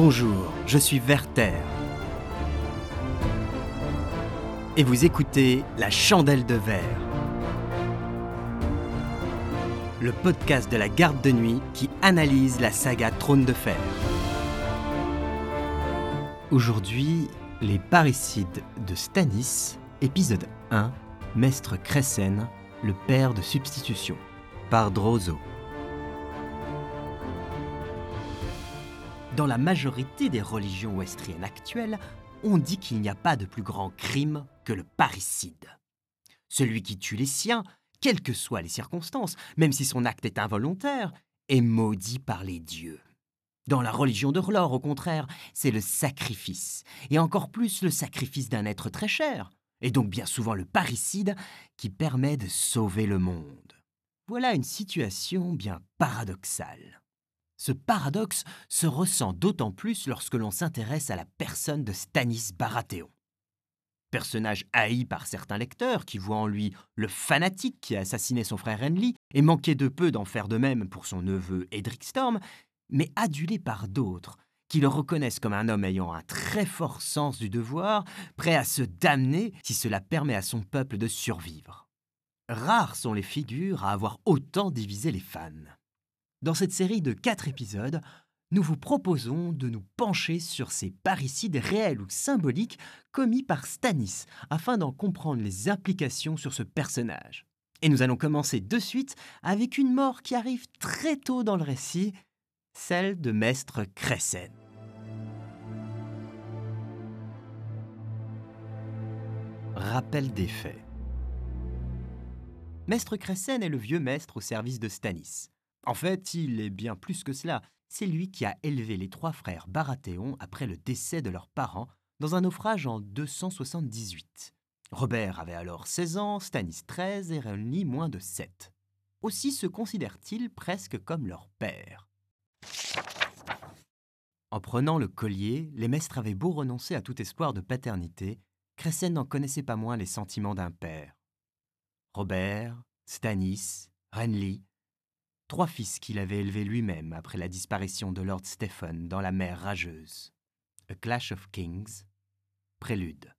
Bonjour, je suis Werther. Et vous écoutez La Chandelle de Verre, le podcast de la garde de nuit qui analyse la saga Trône de Fer. Aujourd'hui, les parricides de Stanis, épisode 1, Maître Cressen, le père de substitution, par Drozo. Dans la majorité des religions ouestriennes actuelles, on dit qu'il n'y a pas de plus grand crime que le parricide. Celui qui tue les siens, quelles que soient les circonstances, même si son acte est involontaire, est maudit par les dieux. Dans la religion de R'hllor, au contraire, c'est le sacrifice, et encore plus le sacrifice d'un être très cher, et donc bien souvent le parricide, qui permet de sauver le monde. Voilà une situation bien paradoxale. Ce paradoxe se ressent d'autant plus lorsque l'on s'intéresse à la personne de Stanis Baratheon. Personnage haï par certains lecteurs qui voient en lui le fanatique qui a assassiné son frère Renly et manquait de peu d'en faire de même pour son neveu Edric Storm, mais adulé par d'autres qui le reconnaissent comme un homme ayant un très fort sens du devoir, prêt à se damner si cela permet à son peuple de survivre. Rares sont les figures à avoir autant divisé les fans. Dans cette série de quatre épisodes, nous vous proposons de nous pencher sur ces parricides réels ou symboliques commis par Stanis, afin d'en comprendre les implications sur ce personnage. Et nous allons commencer de suite avec une mort qui arrive très tôt dans le récit, celle de Maître Cressen. Rappel des faits. Maître Cressen est le vieux maître au service de Stanis. En fait, il est bien plus que cela. C'est lui qui a élevé les trois frères Baratheon après le décès de leurs parents dans un naufrage en 278. Robert avait alors 16 ans, Stanis 13 et Renly moins de 7. Aussi se considèrent-ils presque comme leur père. En prenant le collier, les maîtres avaient beau renoncer à tout espoir de paternité, Cressen n'en connaissait pas moins les sentiments d'un père. Robert, Stanis, Renly, trois fils qu'il avait élevés lui-même après la disparition de Lord Stephen dans la mer rageuse. A Clash of Kings, prélude.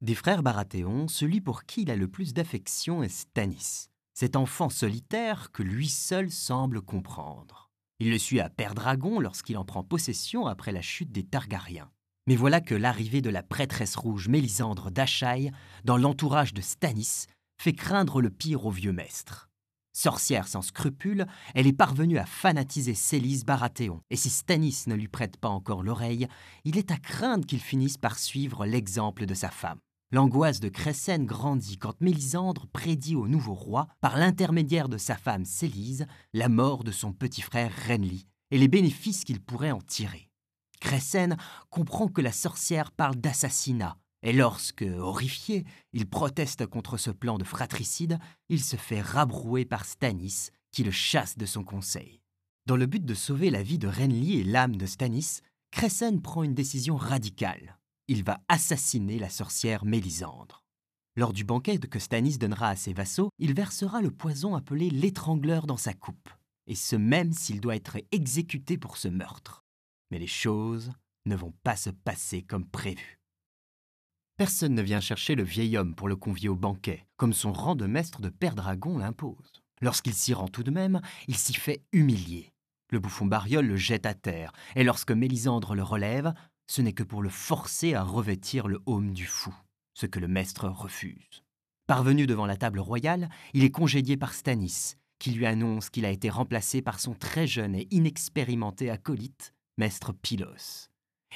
Des frères Baratheon, celui pour qui il a le plus d'affection est Stanis, cet enfant solitaire que lui seul semble comprendre. Il le suit à Père Dragon lorsqu'il en prend possession après la chute des Targaryens. Mais voilà que l'arrivée de la prêtresse rouge Mélisandre d'Achaï dans l'entourage de Stanis fait craindre le pire au vieux maître. Sorcière sans scrupules, elle est parvenue à fanatiser Célise Baratheon, et si Stanis ne lui prête pas encore l'oreille, il est à craindre qu'il finisse par suivre l'exemple de sa femme. L'angoisse de Cressen grandit quand Mélisandre prédit au nouveau roi, par l'intermédiaire de sa femme Célise, la mort de son petit frère Renly et les bénéfices qu'il pourrait en tirer. Cressen comprend que la sorcière parle d'assassinat, et lorsque, horrifié, il proteste contre ce plan de fratricide, il se fait rabrouer par Stanis, qui le chasse de son conseil. Dans le but de sauver la vie de Renly et l'âme de Stanis, Cressen prend une décision radicale. Il va assassiner la sorcière Mélisandre. Lors du banquet que Stanis donnera à ses vassaux, il versera le poison appelé l'étrangleur dans sa coupe, et ce même s'il doit être exécuté pour ce meurtre. Mais les choses ne vont pas se passer comme prévu. Personne ne vient chercher le vieil homme pour le convier au banquet, comme son rang de maître de père dragon l'impose. Lorsqu'il s'y rend tout de même, il s'y fait humilier. Le bouffon Bariol le jette à terre, et lorsque Mélisandre le relève, ce n'est que pour le forcer à revêtir le haume du fou, ce que le maître refuse. Parvenu devant la table royale, il est congédié par Stanis, qui lui annonce qu'il a été remplacé par son très jeune et inexpérimenté acolyte, maître Pylos,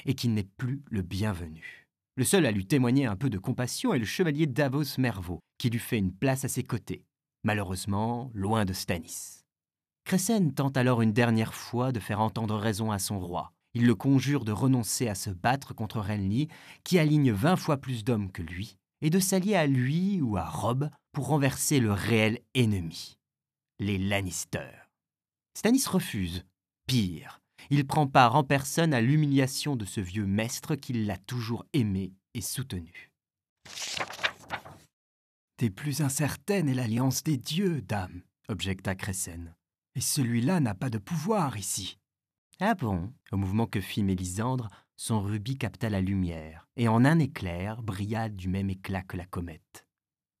et qu'il n'est plus le bienvenu. Le seul à lui témoigner un peu de compassion est le chevalier Davos Mervaux, qui lui fait une place à ses côtés, malheureusement loin de Stanis. Cressen tente alors une dernière fois de faire entendre raison à son roi. Il le conjure de renoncer à se battre contre Renly, qui aligne vingt fois plus d'hommes que lui, et de s'allier à lui ou à Robb pour renverser le réel ennemi, les Lannister. Stanis refuse. Pire, il prend part en personne à l'humiliation de ce vieux maître qui l'a toujours aimé et soutenu. Des plus incertaines est l'alliance des dieux, dame, objecta Cressen. Et celui-là n'a pas de pouvoir ici. Ah bon? Au mouvement que fit Mélisandre, son rubis capta la lumière, et en un éclair brilla du même éclat que la comète.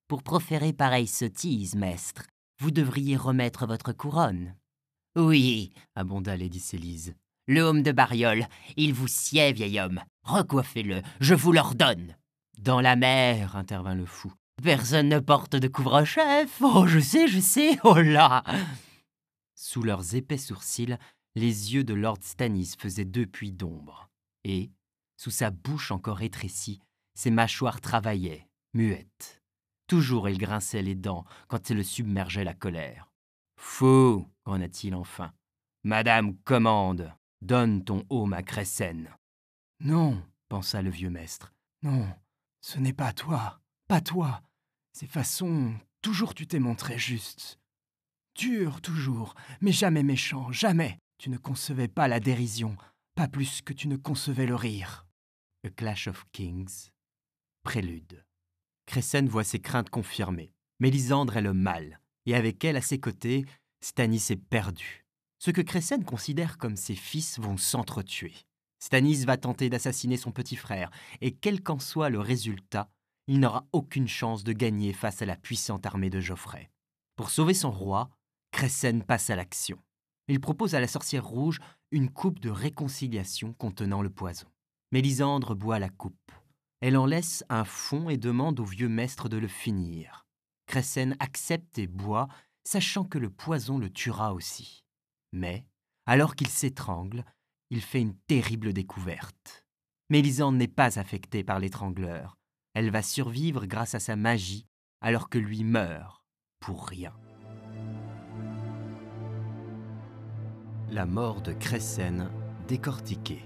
Pour proférer pareille sottise, maître, vous devriez remettre votre couronne. Oui, abonda Lady Célise. Le homme de Bariol, il vous sied, vieil homme. Recoiffez-le, je vous l'ordonne. Dans la mer, intervint le fou. Personne ne porte de couvre-chef. Oh, je sais, je sais, oh là Sous leurs épais sourcils, les yeux de Lord Stannis faisaient deux puits d'ombre, et, sous sa bouche encore étrécie, ses mâchoires travaillaient, muettes. Toujours il grinçait les dents quand il le submergeait la colère. Fou gronna-t-il enfin. Madame commande, donne ton haume à Cressen. Non, pensa le vieux maître. Non, ce n'est pas toi, pas toi. Ces façons, toujours tu t'es montré juste. Dur toujours, mais jamais méchant, jamais. Tu ne concevais pas la dérision, pas plus que tu ne concevais le rire. A Clash of Kings. Prélude. Cressen voit ses craintes confirmées. Mélisandre est le mal, et avec elle à ses côtés, Stanis est perdu. Ce que Cressen considère comme ses fils vont s'entretuer. Stanis va tenter d'assassiner son petit frère, et quel qu'en soit le résultat, il n'aura aucune chance de gagner face à la puissante armée de Geoffrey. Pour sauver son roi, Cressen passe à l'action. Il propose à la sorcière rouge une coupe de réconciliation contenant le poison. Mélisandre boit la coupe. Elle en laisse un fond et demande au vieux maître de le finir. Cressen accepte et boit, sachant que le poison le tuera aussi. Mais, alors qu'il s'étrangle, il fait une terrible découverte. Mélisandre n'est pas affectée par l'étrangleur. Elle va survivre grâce à sa magie, alors que lui meurt pour rien. La mort de Cressen décortiquée.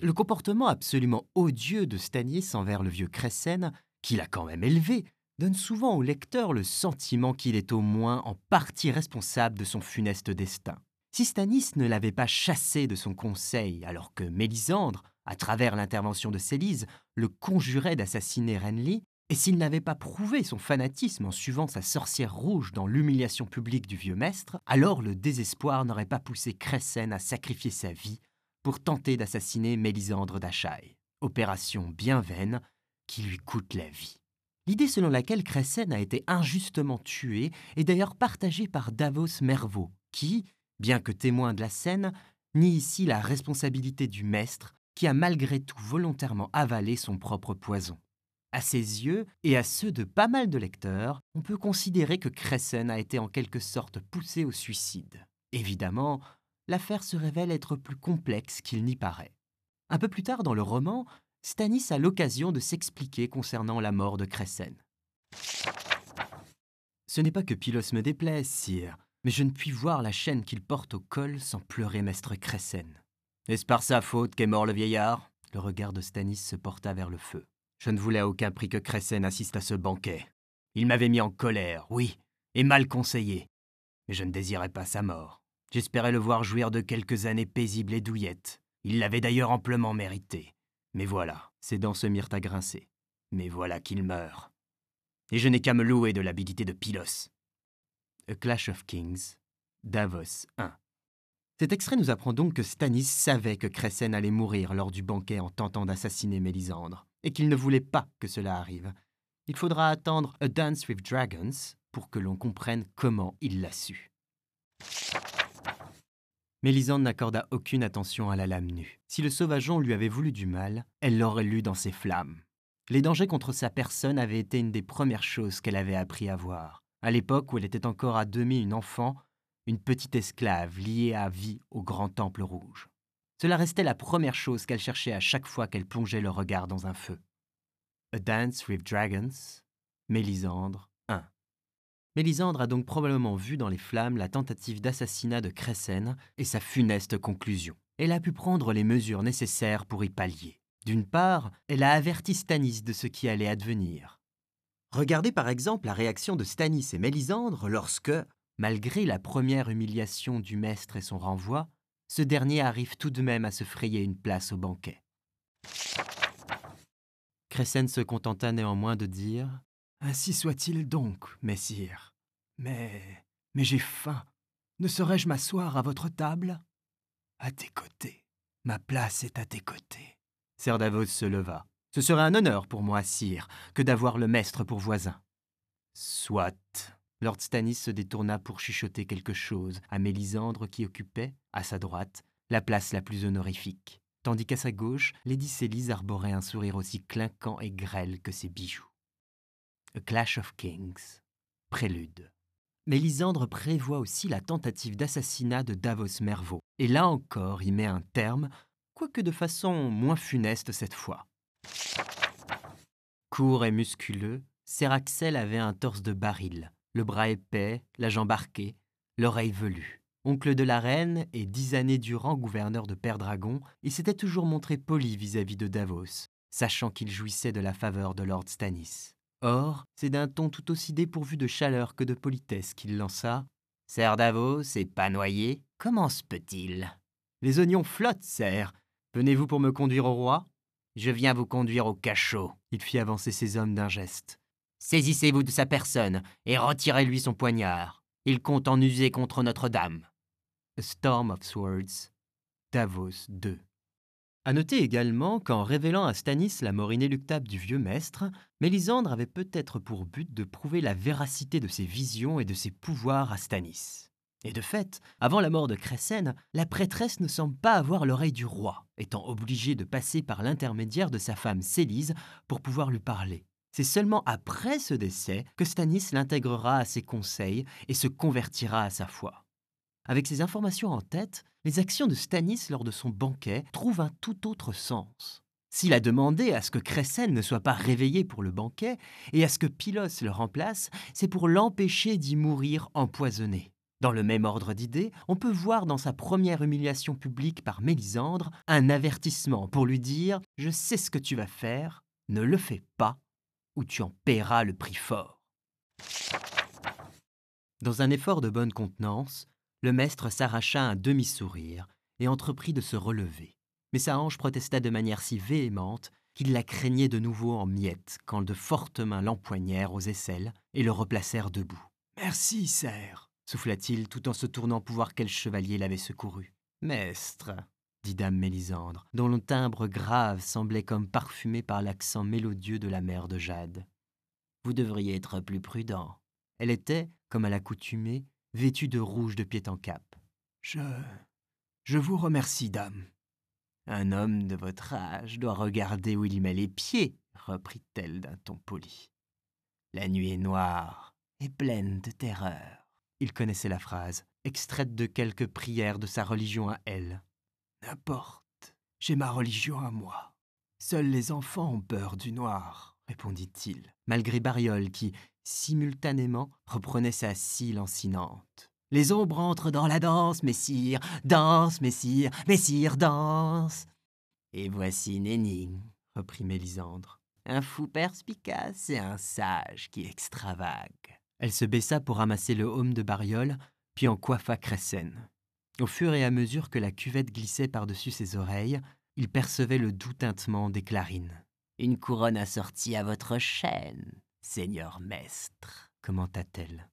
Le comportement absolument odieux de Stanis envers le vieux Cressen, qu'il a quand même élevé, donne souvent au lecteur le sentiment qu'il est au moins en partie responsable de son funeste destin. Si Stanis ne l'avait pas chassé de son conseil alors que Mélisandre, à travers l'intervention de Célise, le conjurait d'assassiner Renly, et s'il n'avait pas prouvé son fanatisme en suivant sa sorcière rouge dans l'humiliation publique du vieux maître, alors le désespoir n'aurait pas poussé Cressen à sacrifier sa vie pour tenter d'assassiner Mélisandre d'Achaï. Opération bien vaine qui lui coûte la vie. L'idée selon laquelle Cressen a été injustement tué est d'ailleurs partagée par Davos Mervaux, qui, bien que témoin de la scène, nie ici la responsabilité du maître qui a malgré tout volontairement avalé son propre poison. À ses yeux et à ceux de pas mal de lecteurs, on peut considérer que Cressen a été en quelque sorte poussé au suicide. Évidemment, l'affaire se révèle être plus complexe qu'il n'y paraît. Un peu plus tard dans le roman, Stanis a l'occasion de s'expliquer concernant la mort de Cressen. Ce n'est pas que Pylos me déplaise, sire, mais je ne puis voir la chaîne qu'il porte au col sans pleurer maître Cressen. Est-ce par sa faute qu'est mort le vieillard? Le regard de Stanis se porta vers le feu. Je ne voulais à aucun prix que Cressen assiste à ce banquet. Il m'avait mis en colère, oui, et mal conseillé. Mais je ne désirais pas sa mort. J'espérais le voir jouir de quelques années paisibles et douillettes. Il l'avait d'ailleurs amplement mérité. Mais voilà, ses dents se mirent à grincer. Mais voilà qu'il meurt. Et je n'ai qu'à me louer de l'habilité de Pylos. A Clash of Kings, Davos 1. Cet extrait nous apprend donc que Stanis savait que Cressen allait mourir lors du banquet en tentant d'assassiner Mélisandre et qu'il ne voulait pas que cela arrive. Il faudra attendre A Dance with Dragons pour que l'on comprenne comment il l'a su. Mélisande n'accorda aucune attention à la lame nue. Si le sauvageon lui avait voulu du mal, elle l'aurait lu dans ses flammes. Les dangers contre sa personne avaient été une des premières choses qu'elle avait appris à voir. À l'époque où elle était encore à demi une enfant, une petite esclave liée à vie au grand temple rouge. Cela restait la première chose qu'elle cherchait à chaque fois qu'elle plongeait le regard dans un feu. A Dance with Dragons, Mélisandre 1. Mélisandre a donc probablement vu dans les flammes la tentative d'assassinat de Cressen et sa funeste conclusion. Elle a pu prendre les mesures nécessaires pour y pallier. D'une part, elle a averti Stanis de ce qui allait advenir. Regardez par exemple la réaction de Stanis et Mélisandre lorsque, malgré la première humiliation du maître et son renvoi, ce dernier arrive tout de même à se frayer une place au banquet. Cressen se contenta néanmoins de dire Ainsi soit-il donc, messire. Mais. Mais j'ai faim. Ne saurais-je m'asseoir à votre table? À tes côtés. Ma place est à tes côtés. Sir Davos se leva. Ce serait un honneur pour moi, sire, que d'avoir le maître pour voisin. Soit. Lord Stannis se détourna pour chuchoter quelque chose à Mélisandre qui occupait, à sa droite, la place la plus honorifique, tandis qu'à sa gauche, Lady Célise arborait un sourire aussi clinquant et grêle que ses bijoux. A Clash of Kings. Prélude. Mélisandre prévoit aussi la tentative d'assassinat de Davos Mervaux, et là encore y met un terme, quoique de façon moins funeste cette fois. Court et musculeux, Seraxel avait un torse de baril, le bras épais, la jambe arquée, l'oreille velue. Oncle de la reine et dix années durant gouverneur de Père-Dragon, il s'était toujours montré poli vis-à-vis de Davos, sachant qu'il jouissait de la faveur de Lord Stannis. Or, c'est d'un ton tout aussi dépourvu de chaleur que de politesse qu'il lança Sir Davos est pas noyé Comment se peut-il? Les oignons flottent, sir. Venez-vous pour me conduire au roi? Je viens vous conduire au cachot. Il fit avancer ses hommes d'un geste. Saisissez-vous de sa personne et retirez-lui son poignard. Il compte en user contre Notre-Dame. A Storm of Swords, Davos 2. À noter également qu'en révélant à Stanis la mort inéluctable du vieux maître, Mélisandre avait peut-être pour but de prouver la véracité de ses visions et de ses pouvoirs à Stanis. Et de fait, avant la mort de Crécène, la prêtresse ne semble pas avoir l'oreille du roi, étant obligée de passer par l'intermédiaire de sa femme Célise pour pouvoir lui parler. C'est seulement après ce décès que Stanis l'intégrera à ses conseils et se convertira à sa foi. Avec ces informations en tête, les actions de Stanis lors de son banquet trouvent un tout autre sens. S'il a demandé à ce que Crécène ne soit pas réveillé pour le banquet et à ce que Pylos le remplace, c'est pour l'empêcher d'y mourir empoisonné. Dans le même ordre d'idées, on peut voir dans sa première humiliation publique par Mélisandre un avertissement pour lui dire ⁇ Je sais ce que tu vas faire, ne le fais pas, ou tu en paieras le prix fort. Dans un effort de bonne contenance, le maître s'arracha un demi-sourire et entreprit de se relever. Mais sa hanche protesta de manière si véhémente qu'il la craignait de nouveau en miettes quand de fortes mains l'empoignèrent aux aisselles et le replacèrent debout. Merci, serre, souffla-t-il tout en se tournant pour voir quel chevalier l'avait secouru. Maître, dit dame Mélisandre, dont le timbre grave semblait comme parfumé par l'accent mélodieux de la mère de Jade. Vous devriez être plus prudent. Elle était, comme à l'accoutumée, vêtue de rouge de pied en cap. Je. Je vous remercie, dame. Un homme de votre âge doit regarder où il y met les pieds, reprit-elle d'un ton poli. La nuit est noire et pleine de terreur. Il connaissait la phrase, extraite de quelques prières de sa religion à elle. N'importe, j'ai ma religion à moi. Seuls les enfants ont peur du noir, répondit-il, malgré Bariol qui, simultanément, reprenait sa scie lancinante. Les ombres entrent dans la danse, messire, danse, messire, messire, danse. Et voici une reprit Mélisandre. Un fou perspicace et un sage qui extravague. Elle se baissa pour ramasser le haume de Bariol, puis en coiffa Crécène. Au fur et à mesure que la cuvette glissait par-dessus ses oreilles, il percevait le doux tintement des clarines. Une couronne assortie à votre chaîne, Seigneur maître, commenta-t-elle.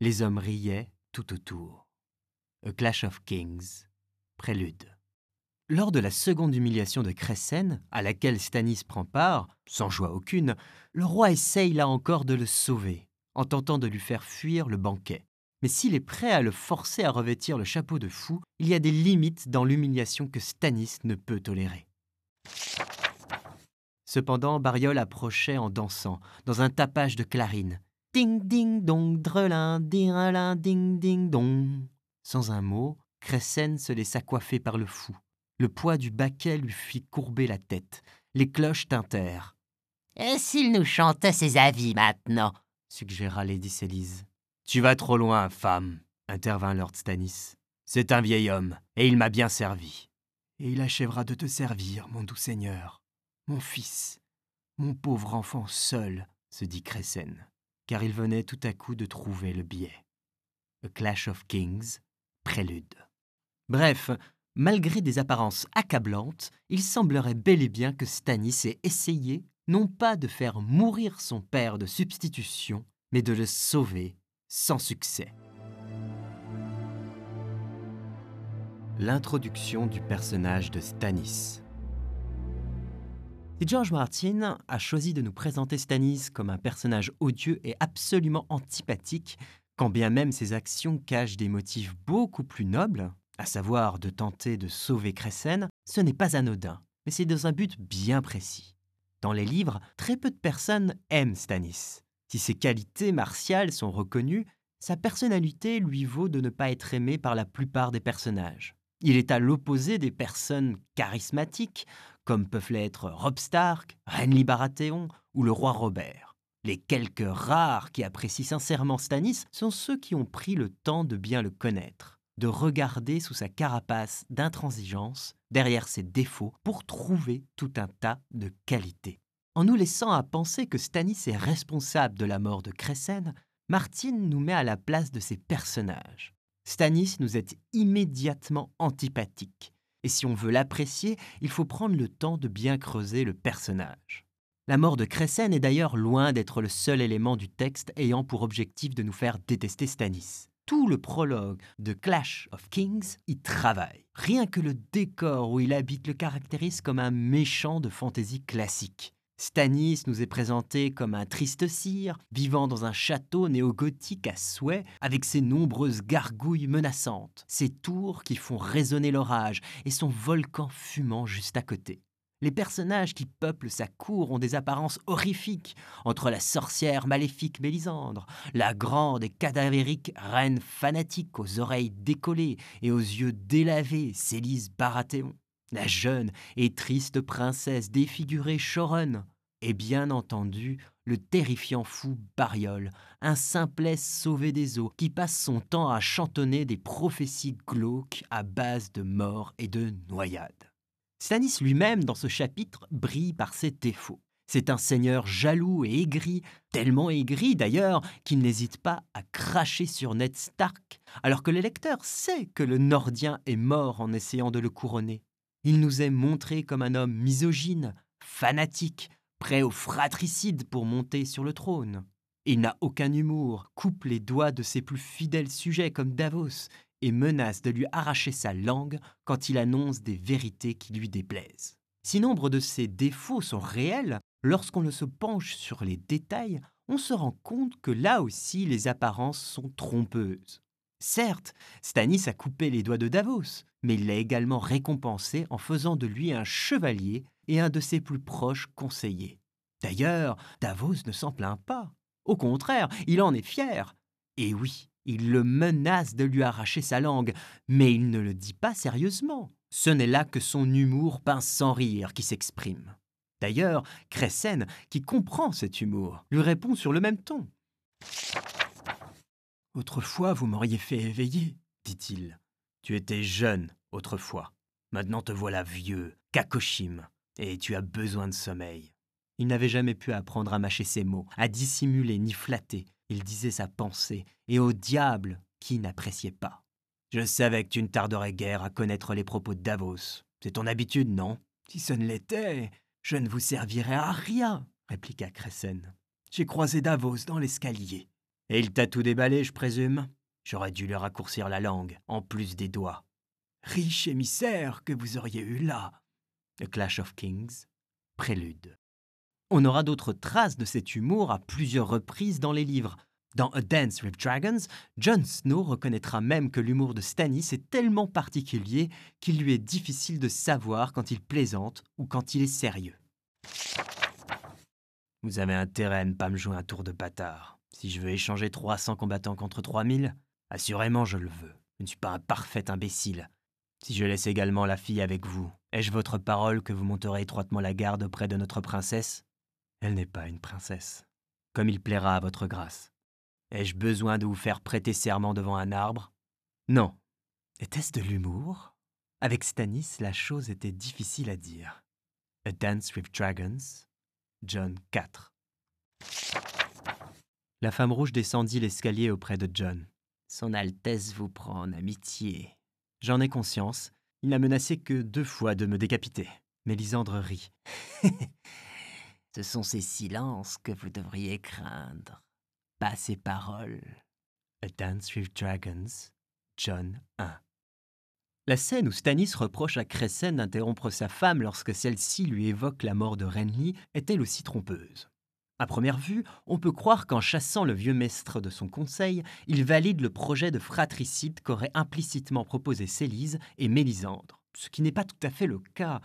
Les hommes riaient tout autour. A Clash of Kings, prélude. Lors de la seconde humiliation de Crécène, à laquelle Stanis prend part, sans joie aucune, le roi essaye là encore de le sauver, en tentant de lui faire fuir le banquet. Mais s'il est prêt à le forcer à revêtir le chapeau de fou, il y a des limites dans l'humiliation que Stanis ne peut tolérer. Cependant, Bariol approchait en dansant, dans un tapage de clarines. Ding ding dong, drelin, direlin, ding ding dong. Sans un mot, Crécène se laissa coiffer par le fou. Le poids du baquet lui fit courber la tête. Les cloches tintèrent. Et s'il nous chantait ses avis maintenant? suggéra Lady Célise. Tu vas trop loin, femme, intervint Lord Stannis. C'est un vieil homme, et il m'a bien servi. Et il achèvera de te servir, mon doux seigneur. Mon fils, mon pauvre enfant seul, se dit Crécène, car il venait tout à coup de trouver le biais. A Clash of Kings, prélude. Bref, malgré des apparences accablantes, il semblerait bel et bien que Stannis ait essayé, non pas de faire mourir son père de substitution, mais de le sauver sans succès. l'introduction du personnage de Stanis. Si George Martin a choisi de nous présenter Stanis comme un personnage odieux et absolument antipathique, quand bien même ses actions cachent des motifs beaucoup plus nobles, à savoir de tenter de sauver Cressen, ce n'est pas anodin, mais c'est dans un but bien précis. Dans les livres, très peu de personnes aiment Stanis. Si ses qualités martiales sont reconnues, sa personnalité lui vaut de ne pas être aimé par la plupart des personnages. Il est à l'opposé des personnes charismatiques, comme peuvent l'être Rob Stark, Renly Baratheon ou le roi Robert. Les quelques rares qui apprécient sincèrement Stannis sont ceux qui ont pris le temps de bien le connaître, de regarder sous sa carapace d'intransigeance, derrière ses défauts, pour trouver tout un tas de qualités. En nous laissant à penser que Stannis est responsable de la mort de Cressen, Martine nous met à la place de ses personnages. Stanis nous est immédiatement antipathique. Et si on veut l'apprécier, il faut prendre le temps de bien creuser le personnage. La mort de Cressen est d'ailleurs loin d'être le seul élément du texte ayant pour objectif de nous faire détester Stanis. Tout le prologue de Clash of Kings y travaille. Rien que le décor où il habite le caractérise comme un méchant de fantaisie classique. Stanis nous est présenté comme un triste cire, vivant dans un château néo-gothique à souhait, avec ses nombreuses gargouilles menaçantes, ses tours qui font résonner l'orage et son volcan fumant juste à côté. Les personnages qui peuplent sa cour ont des apparences horrifiques, entre la sorcière maléfique Mélisandre, la grande et cadavérique reine fanatique aux oreilles décollées et aux yeux délavés Célise Baratheon, la jeune et triste princesse défigurée Choron, et bien entendu le terrifiant fou Bariol, un simplet sauvé des eaux qui passe son temps à chantonner des prophéties glauques à base de mort et de noyades. Stanis lui-même, dans ce chapitre, brille par ses défauts. C'est un seigneur jaloux et aigri, tellement aigri d'ailleurs qu'il n'hésite pas à cracher sur Ned Stark, alors que le lecteur sait que le Nordien est mort en essayant de le couronner. Il nous est montré comme un homme misogyne, fanatique, prêt au fratricide pour monter sur le trône. Il n'a aucun humour, coupe les doigts de ses plus fidèles sujets comme Davos et menace de lui arracher sa langue quand il annonce des vérités qui lui déplaisent. Si nombre de ces défauts sont réels, lorsqu'on ne se penche sur les détails, on se rend compte que là aussi les apparences sont trompeuses. Certes, Stanis a coupé les doigts de Davos, mais il l'a également récompensé en faisant de lui un chevalier et un de ses plus proches conseillers. D'ailleurs, Davos ne s'en plaint pas. Au contraire, il en est fier. Et oui, il le menace de lui arracher sa langue, mais il ne le dit pas sérieusement. Ce n'est là que son humour pince sans rire qui s'exprime. D'ailleurs, Cressen, qui comprend cet humour, lui répond sur le même ton. Autrefois, vous m'auriez fait éveiller, dit-il. Tu étais jeune, autrefois. Maintenant te voilà vieux, kakoshim, et tu as besoin de sommeil. Il n'avait jamais pu apprendre à mâcher ses mots, à dissimuler ni flatter. Il disait sa pensée, et au diable qui n'appréciait pas. Je savais que tu ne tarderais guère à connaître les propos de Davos. C'est ton habitude, non? Si ce ne l'était, je ne vous servirais à rien, répliqua Cressen. J'ai croisé Davos dans l'escalier. Et il t'a tout déballé, je présume? J'aurais dû lui raccourcir la langue, en plus des doigts. Riche émissaire que vous auriez eu là. The Clash of Kings, prélude. On aura d'autres traces de cet humour à plusieurs reprises dans les livres. Dans A Dance with Dragons, Jon Snow reconnaîtra même que l'humour de Stannis est tellement particulier qu'il lui est difficile de savoir quand il plaisante ou quand il est sérieux. Vous avez intérêt à ne pas me jouer un tour de bâtard. Si je veux échanger 300 combattants contre 3000, assurément je le veux. Je ne suis pas un parfait imbécile. Si je laisse également la fille avec vous, ai-je votre parole que vous monterez étroitement la garde auprès de notre princesse? Elle n'est pas une princesse. Comme il plaira à votre grâce. Ai-je besoin de vous faire prêter serment devant un arbre? Non. Était-ce de l'humour? Avec Stanis, la chose était difficile à dire. A Dance with Dragons, John 4. La femme rouge descendit l'escalier auprès de John. Son Altesse vous prend en amitié. J'en ai conscience. Il n'a menacé que deux fois de me décapiter. Mélisandre rit. Ce sont ces silences que vous devriez craindre, pas ces paroles. A Dance with Dragons, John 1. La scène où Stanis reproche à Cressen d'interrompre sa femme lorsque celle-ci lui évoque la mort de Renly est elle aussi trompeuse. À première vue, on peut croire qu'en chassant le vieux maître de son conseil, il valide le projet de fratricide qu'auraient implicitement proposé Célise et Mélisandre. Ce qui n'est pas tout à fait le cas.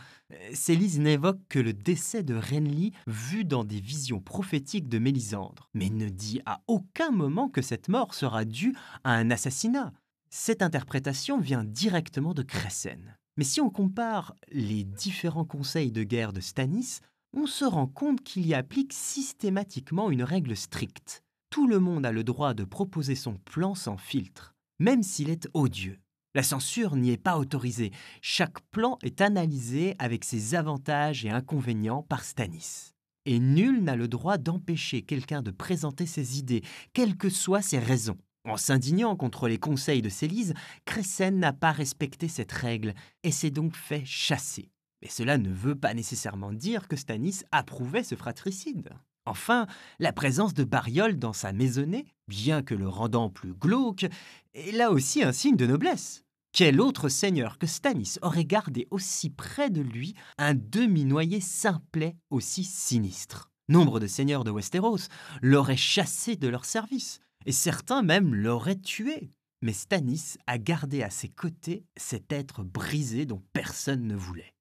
Célise n'évoque que le décès de Renly vu dans des visions prophétiques de Mélisandre, mais ne dit à aucun moment que cette mort sera due à un assassinat. Cette interprétation vient directement de Cressen. Mais si on compare les différents conseils de guerre de Stanis, on se rend compte qu'il y applique systématiquement une règle stricte. Tout le monde a le droit de proposer son plan sans filtre, même s'il est odieux. La censure n'y est pas autorisée. Chaque plan est analysé avec ses avantages et inconvénients par Stanis. Et nul n'a le droit d'empêcher quelqu'un de présenter ses idées, quelles que soient ses raisons. En s'indignant contre les conseils de Célise, Cressen n'a pas respecté cette règle et s'est donc fait chasser. Mais cela ne veut pas nécessairement dire que Stanis approuvait ce fratricide. Enfin, la présence de Bariol dans sa maisonnée, bien que le rendant plus glauque, est là aussi un signe de noblesse. Quel autre seigneur que Stanis aurait gardé aussi près de lui un demi-noyé simplet aussi sinistre? Nombre de seigneurs de Westeros l'auraient chassé de leur service, et certains même l'auraient tué. Mais Stanis a gardé à ses côtés cet être brisé dont personne ne voulait.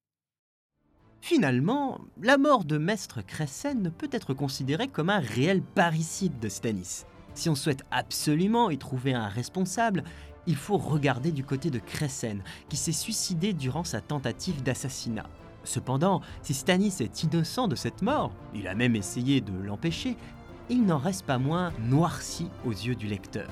Finalement, la mort de Maître Cressen ne peut être considérée comme un réel parricide de Stanis. Si on souhaite absolument y trouver un responsable, il faut regarder du côté de Cressen, qui s'est suicidé durant sa tentative d'assassinat. Cependant, si Stanis est innocent de cette mort, il a même essayé de l'empêcher, il n'en reste pas moins noirci aux yeux du lecteur.